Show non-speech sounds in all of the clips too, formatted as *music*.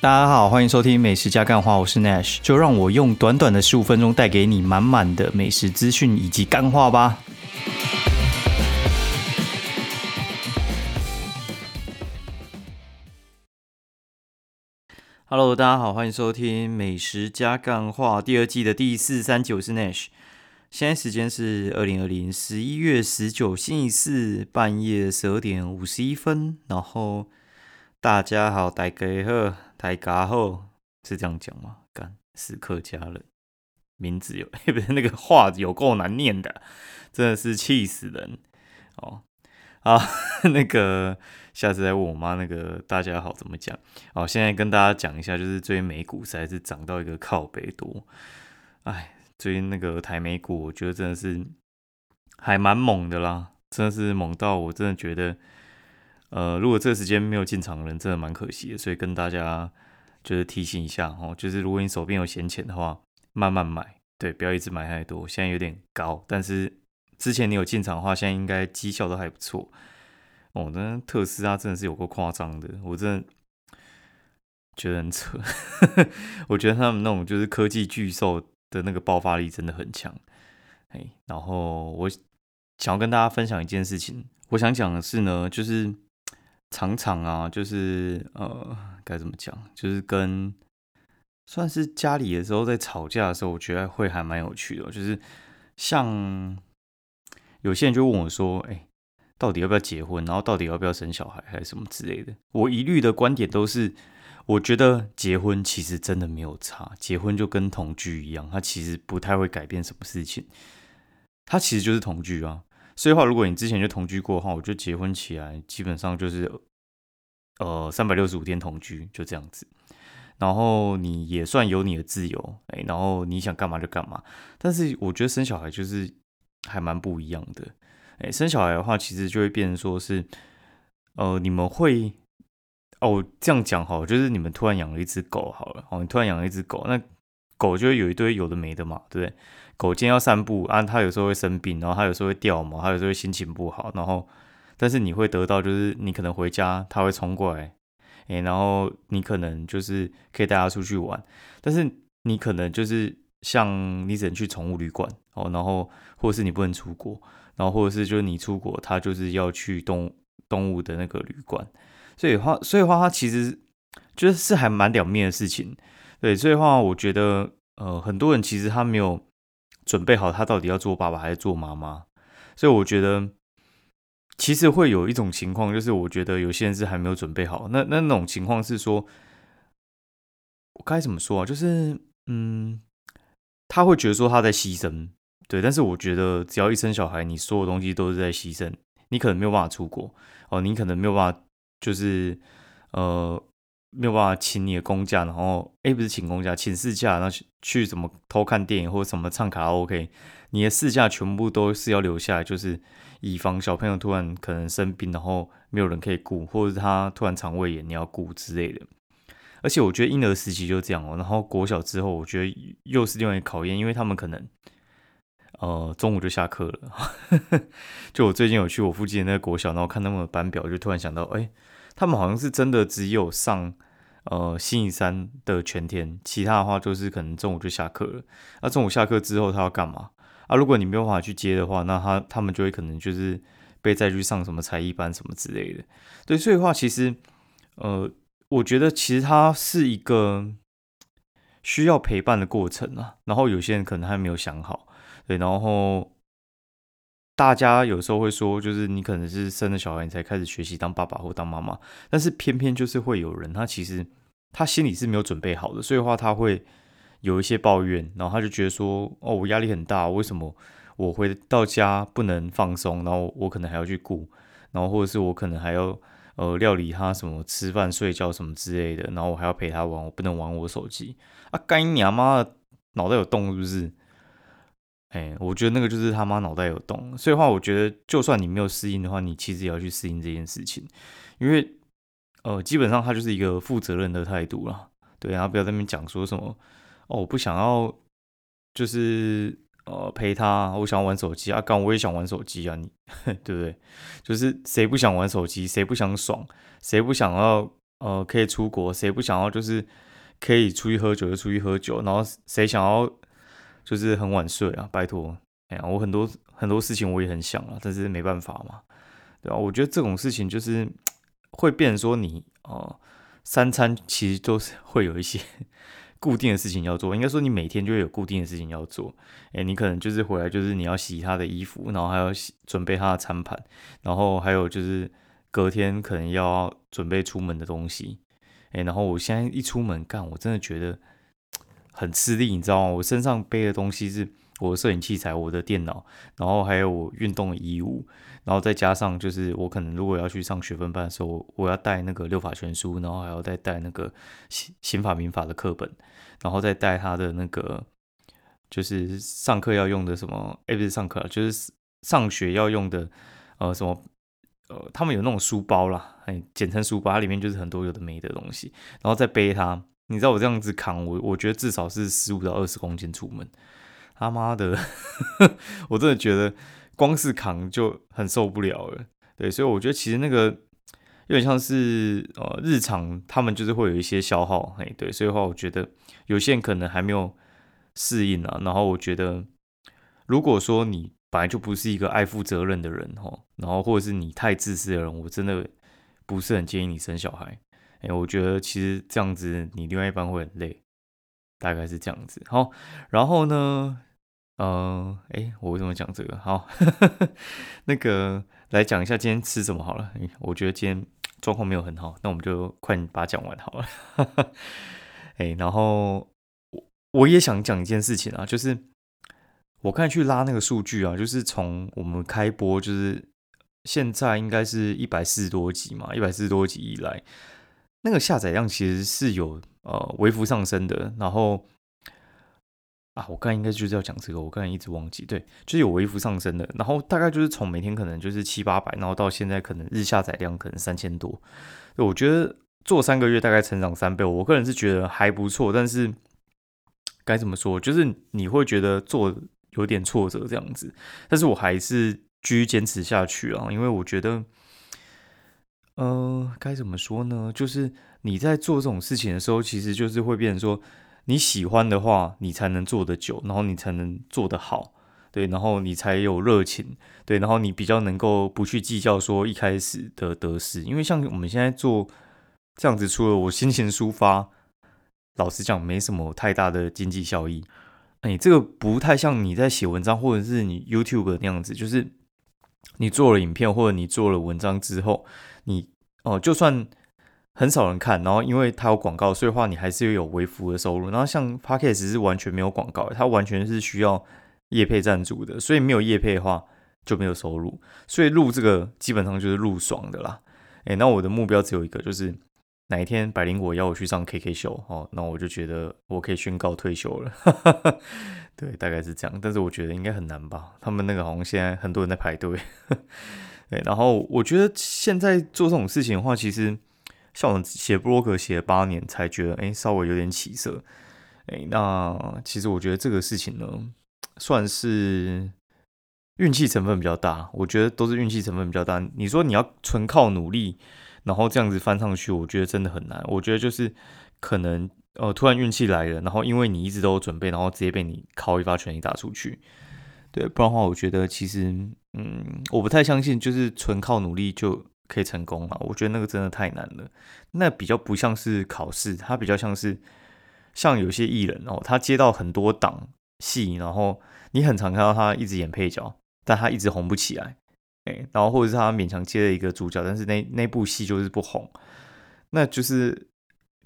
大家好，欢迎收听美食加干话，我是 Nash，就让我用短短的十五分钟带给你满满的美食资讯以及干话吧。Hello，大家好，欢迎收听美食加干话第二季的第四三九，是 Nash。现在时间是二零二零十一月十九星期四半夜十二点五十一分，然后大家好，大家好，大家好，是这样讲吗？干，是客家人，名字有，*laughs* 不是那个话有够难念的，真的是气死人哦！啊，*laughs* 那个下次再问我妈，那个大家好怎么讲？哦，现在跟大家讲一下，就是最近美股实在是涨到一个靠北多，哎。最近那个台美股，我觉得真的是还蛮猛的啦，真的是猛到我真的觉得，呃，如果这个时间没有进场的人，真的蛮可惜的。所以跟大家就是提醒一下哦，就是如果你手边有闲钱的话，慢慢买，对，不要一直买太多。现在有点高，但是之前你有进场的话，现在应该绩效都还不错。哦，那特斯拉真的是有够夸张的，我真的觉得很扯。*laughs* 我觉得他们那种就是科技巨兽。的那个爆发力真的很强，哎，然后我想要跟大家分享一件事情，我想讲的是呢，就是常常啊，就是呃，该怎么讲，就是跟算是家里的时候在吵架的时候，我觉得会还蛮有趣的，就是像有些人就问我说，哎，到底要不要结婚，然后到底要不要生小孩，还是什么之类的，我一律的观点都是。我觉得结婚其实真的没有差，结婚就跟同居一样，它其实不太会改变什么事情，它其实就是同居啊。所以话，如果你之前就同居过的话，我觉得结婚起来基本上就是呃三百六十五天同居就这样子，然后你也算有你的自由，哎，然后你想干嘛就干嘛。但是我觉得生小孩就是还蛮不一样的，哎，生小孩的话其实就会变成说是呃你们会。哦，这样讲好，就是你们突然养了一只狗好了，哦，你突然养了一只狗，那狗就会有一堆有的没的嘛，对不对？狗今天要散步啊，它有时候会生病，然后它有时候会掉毛，它有时候心情不好，然后但是你会得到就是你可能回家它会冲过来，哎，然后你可能就是可以带它出去玩，但是你可能就是像你只能去宠物旅馆哦，然后或者是你不能出国，然后或者是就是你出国，它就是要去动动物的那个旅馆。所以话，所以话，它其实就是是还蛮两面的事情，对。所以话，我觉得，呃，很多人其实他没有准备好，他到底要做爸爸还是做妈妈。所以我觉得，其实会有一种情况，就是我觉得有些人是还没有准备好。那那那种情况是说，我该怎么说啊？就是，嗯，他会觉得说他在牺牲，对。但是我觉得，只要一生小孩，你所有东西都是在牺牲。你可能没有办法出国，哦，你可能没有办法。就是呃没有办法请你的公假，然后哎不是请公假，请事假，然后去去怎么偷看电影或者什么唱卡拉 OK，你的事假全部都是要留下来，就是以防小朋友突然可能生病，然后没有人可以顾，或者是他突然肠胃炎你要顾之类的。而且我觉得婴儿时期就这样哦，然后国小之后，我觉得又是另外一个考验，因为他们可能呃中午就下课了。*laughs* 就我最近有去我附近的那个国小，然后看他们的班表，就突然想到哎。他们好像是真的只有上呃星期三的全天，其他的话就是可能中午就下课了。那中午下课之后他要干嘛啊？如果你没有办法去接的话，那他他们就会可能就是被再去上什么才艺班什么之类的。对，所以的话其实呃，我觉得其实它是一个需要陪伴的过程啊。然后有些人可能还没有想好，对，然后。大家有时候会说，就是你可能是生了小孩，你才开始学习当爸爸或当妈妈。但是偏偏就是会有人，他其实他心里是没有准备好的，所以的话他会有一些抱怨，然后他就觉得说，哦，我压力很大，为什么我回到家不能放松，然后我可能还要去顾，然后或者是我可能还要呃料理他什么吃饭睡觉什么之类的，然后我还要陪他玩，我不能玩我手机啊，干你妈脑袋有洞是不是？哎，我觉得那个就是他妈脑袋有洞，所以话，我觉得就算你没有适应的话，你其实也要去适应这件事情，因为呃，基本上他就是一个负责任的态度啦，对，然后不要在那边讲说什么哦，我不想要，就是呃陪他，我想要玩手机啊，刚我也想玩手机啊，你 *laughs* 对不对？就是谁不想玩手机，谁不想爽，谁不想要呃可以出国，谁不想要就是可以出去喝酒就出去喝酒，然后谁想要就是很晚睡啊？拜托，哎呀，我很多很多事情我也很想啊，但是没办法嘛，对吧？我觉得这种事情就是会变成说你哦，三餐其实都是会有一些。*laughs* 固定的事情要做，应该说你每天就会有固定的事情要做。诶，你可能就是回来就是你要洗他的衣服，然后还要洗准备他的餐盘，然后还有就是隔天可能要准备出门的东西。诶，然后我现在一出门干，我真的觉得很吃力，你知道吗？我身上背的东西是我的摄影器材、我的电脑，然后还有我运动的衣物。然后再加上，就是我可能如果要去上学分班的时候，我要带那个六法全书，然后还要再带那个刑刑法民法的课本，然后再带他的那个就是上课要用的什么？哎，不是上课，就是上学要用的呃什么呃，他们有那种书包啦，哎，简称书包，里面就是很多有的没的东西，然后再背它。你知道我这样子扛，我我觉得至少是十五到二十公斤出门。他妈的，*laughs* 我真的觉得。光是扛就很受不了了，对，所以我觉得其实那个有点像是呃日常，他们就是会有一些消耗，嘿，对，所以的话，我觉得有些人可能还没有适应啊。然后我觉得，如果说你本来就不是一个爱负责任的人哈，然后或者是你太自私的人，我真的不是很建议你生小孩。哎，我觉得其实这样子你另外一半会很累，大概是这样子。好，然后呢？呃，哎，我为什么讲这个？好，*laughs* 那个来讲一下今天吃什么好了。我觉得今天状况没有很好，那我们就快把它讲完好了。*laughs* 哎，然后我我也想讲一件事情啊，就是我刚才去拉那个数据啊，就是从我们开播，就是现在应该是一百四十多集嘛，一百四十多集以来，那个下载量其实是有呃微幅上升的，然后。啊，我刚才应该就是要讲这个，我刚才一直忘记，对，就是有微幅上升的，然后大概就是从每天可能就是七八百，然后到现在可能日下载量可能三千多，我觉得做三个月大概成长三倍，我个人是觉得还不错，但是该怎么说，就是你会觉得做有点挫折这样子，但是我还是继续坚持下去啊，因为我觉得，呃，该怎么说呢？就是你在做这种事情的时候，其实就是会变成说。你喜欢的话，你才能做得久，然后你才能做得好，对，然后你才有热情，对，然后你比较能够不去计较说一开始的得失，因为像我们现在做这样子，除了我心情抒发，老实讲没什么太大的经济效益。哎，这个不太像你在写文章或者是你 YouTube 那样子，就是你做了影片或者你做了文章之后，你哦，就算。很少人看，然后因为它有广告，所以话你还是有微幅的收入。然后像 Podcast 是完全没有广告，它完全是需要业配赞助的，所以没有业配的话就没有收入。所以录这个基本上就是录爽的啦。诶，那我的目标只有一个，就是哪一天百灵果要我去上 KK 秀哦，那我就觉得我可以宣告退休了。*laughs* 对，大概是这样。但是我觉得应该很难吧？他们那个好像现在很多人在排队。对，然后我觉得现在做这种事情的话，其实。像我写博客写了八年，才觉得哎，稍微有点起色。哎，那其实我觉得这个事情呢，算是运气成分比较大。我觉得都是运气成分比较大。你说你要纯靠努力，然后这样子翻上去，我觉得真的很难。我觉得就是可能呃，突然运气来了，然后因为你一直都有准备，然后直接被你靠一发全力打出去。对，不然的话，我觉得其实嗯，我不太相信，就是纯靠努力就。可以成功啊！我觉得那个真的太难了，那比较不像是考试，它比较像是像有些艺人哦，他接到很多档戏，然后你很常看到他一直演配角，但他一直红不起来，哎，然后或者是他勉强接了一个主角，但是那那部戏就是不红，那就是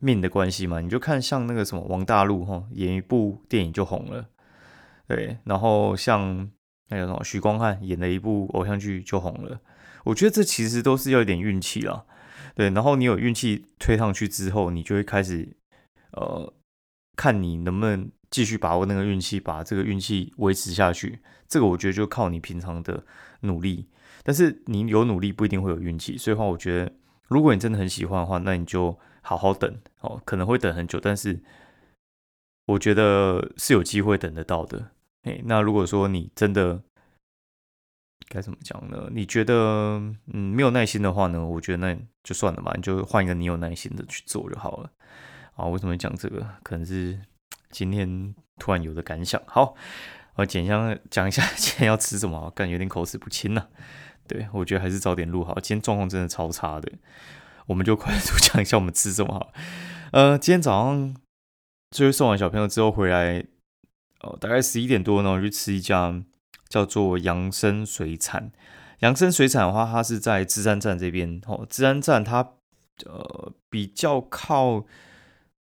命的关系嘛。你就看像那个什么王大陆哈，演一部电影就红了，对，然后像那个什么许光汉演了一部偶像剧就红了。我觉得这其实都是要一点运气啦，对，然后你有运气推上去之后，你就会开始，呃，看你能不能继续把握那个运气，把这个运气维持下去。这个我觉得就靠你平常的努力，但是你有努力不一定会有运气。所以话，我觉得如果你真的很喜欢的话，那你就好好等哦，可能会等很久，但是我觉得是有机会等得到的。诶，那如果说你真的。该怎么讲呢？你觉得嗯没有耐心的话呢？我觉得那就算了吧，你就换一个你有耐心的去做就好了。啊，为什么讲这个？可能是今天突然有的感想。好，我简单讲一下 *laughs* 今天要吃什么，感觉有点口齿不清呢。对我觉得还是早点录好，今天状况真的超差的。我们就快速讲一下我们吃什么好。呃，今天早上就是送完小朋友之后回来，哦，大概十一点多呢，我去吃一家叫做扬生水产。扬生水产的话，它是在芝山站这边。哦，芝山站它呃比较靠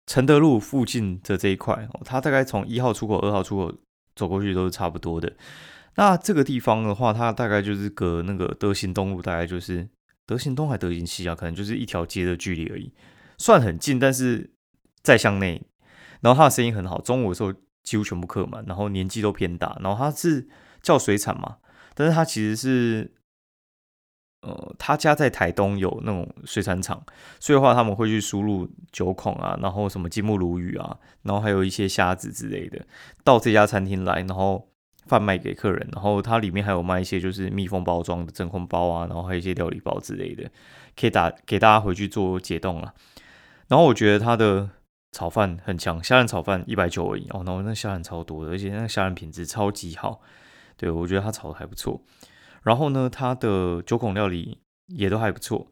承德路附近的这一块，哦，它大概从一号出口、二号出口走过去都是差不多的。那这个地方的话，它大概就是隔那个德行东路，大概就是德行东还德行西啊，可能就是一条街的距离而已，算很近。但是在向内，然后它的生意很好，中午的时候几乎全部客满，然后年纪都偏大。然后他是叫水产嘛，但是他其实是，呃，他家在台东有那种水产厂，所以的话他们会去输入九孔啊，然后什么金目鲈鱼啊，然后还有一些虾子之类的，到这家餐厅来，然后。贩卖给客人，然后它里面还有卖一些就是密封包装的真空包啊，然后还有一些料理包之类的，可以打给大家回去做解冻了。然后我觉得它的炒饭很强，虾仁炒饭一百九而已哦，然后那虾仁超多的，而且那虾仁品质超级好，对我觉得它炒的还不错。然后呢，它的九孔料理也都还不错。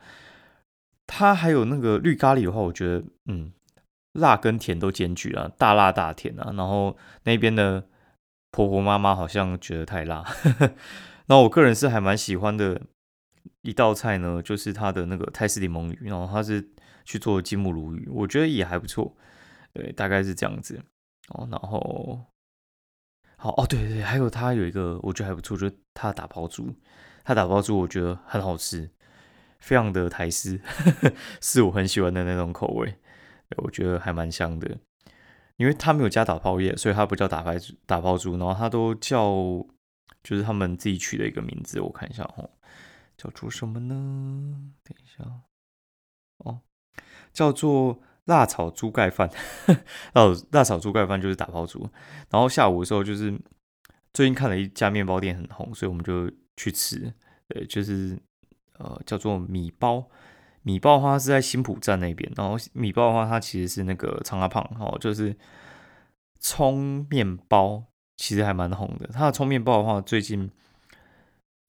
它还有那个绿咖喱的话，我觉得嗯，辣跟甜都兼具啊，大辣大甜啊。然后那边的。婆婆妈妈好像觉得太辣，*laughs* 那我个人是还蛮喜欢的一道菜呢，就是它的那个泰式柠檬鱼，然后他是去做金目鲈鱼，我觉得也还不错，对，大概是这样子哦。然后，好哦，对对，还有它有一个我觉得还不错，就是它打包猪，它打包猪我觉得很好吃，非常的台式，*laughs* 是我很喜欢的那种口味，我觉得还蛮香的。因为他没有加打泡液，所以他不叫打泡猪，打泡猪，然后他都叫，就是他们自己取的一个名字，我看一下哦，叫做什么呢？等一下，哦，叫做辣炒猪盖饭，哦，辣炒猪盖饭就是打泡猪。然后下午的时候，就是最近看了一家面包店很红，所以我们就去吃，对，就是呃叫做米包。米包的话是在新浦站那边，然后米包的话，它其实是那个长阿胖哦，就是葱面包，其实还蛮红的。它的葱面包的话，最近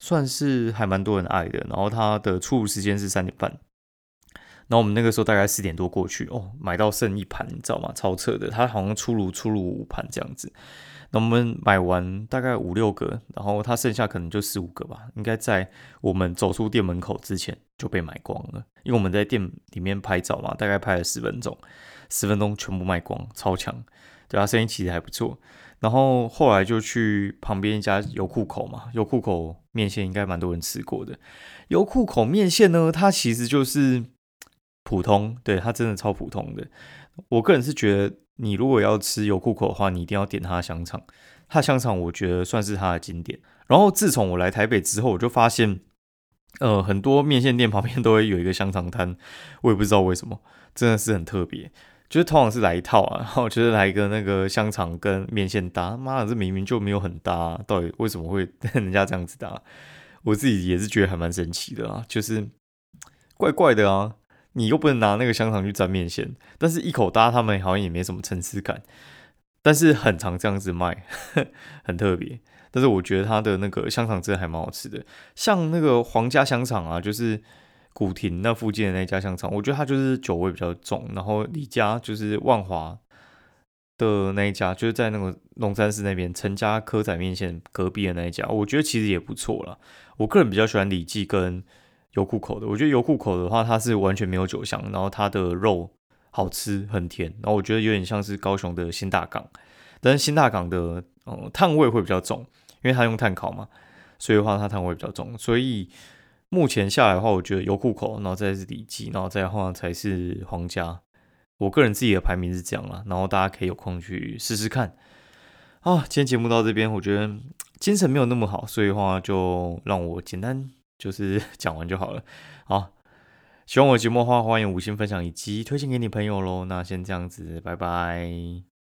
算是还蛮多人爱的。然后它的出炉时间是三点半，然后我们那个时候大概四点多过去哦，买到剩一盘，你知道吗？超扯的，它好像出炉出炉五盘这样子。那我们买完大概五六个，然后它剩下可能就四五个吧，应该在我们走出店门口之前就被买光了。因为我们在店里面拍照嘛，大概拍了十分钟，十分钟全部卖光，超强。对啊，生意其实还不错。然后后来就去旁边一家油库口嘛，油库口面线应该蛮多人吃过的。油库口面线呢，它其实就是普通，对它真的超普通的。我个人是觉得。你如果要吃油库口的话，你一定要点它的香肠。它的香肠我觉得算是它的经典。然后自从我来台北之后，我就发现，呃，很多面线店旁边都会有一个香肠摊，我也不知道为什么，真的是很特别。就是通常是来一套啊，然后就是来一个那个香肠跟面线搭，妈的，这明明就没有很搭，到底为什么会 *laughs* 人家这样子搭？我自己也是觉得还蛮神奇的啊，就是怪怪的啊。你又不能拿那个香肠去沾面线，但是一口搭他们好像也没什么层次感，但是很常这样子卖，*laughs* 很特别。但是我觉得它的那个香肠真的还蛮好吃的，像那个皇家香肠啊，就是古亭那附近的那家香肠，我觉得它就是酒味比较重。然后李家就是万华的那一家，就是在那个龙山寺那边陈家蚵仔面线隔壁的那一家，我觉得其实也不错啦。我个人比较喜欢李记跟。油库口的，我觉得油库口的话，它是完全没有酒香，然后它的肉好吃，很甜，然后我觉得有点像是高雄的新大港，但是新大港的呃碳味会比较重，因为它用碳烤嘛，所以的话它碳味比较重，所以目前下来的话，我觉得油库口，然后再是李记，然后再的话才是皇家，我个人自己的排名是这样啦，然后大家可以有空去试试看。啊，今天节目到这边，我觉得精神没有那么好，所以的话就让我简单。就是 *laughs* 讲完就好了。好，喜欢我的节目的话，欢迎五星分享以及推荐给你朋友喽。那先这样子，拜拜。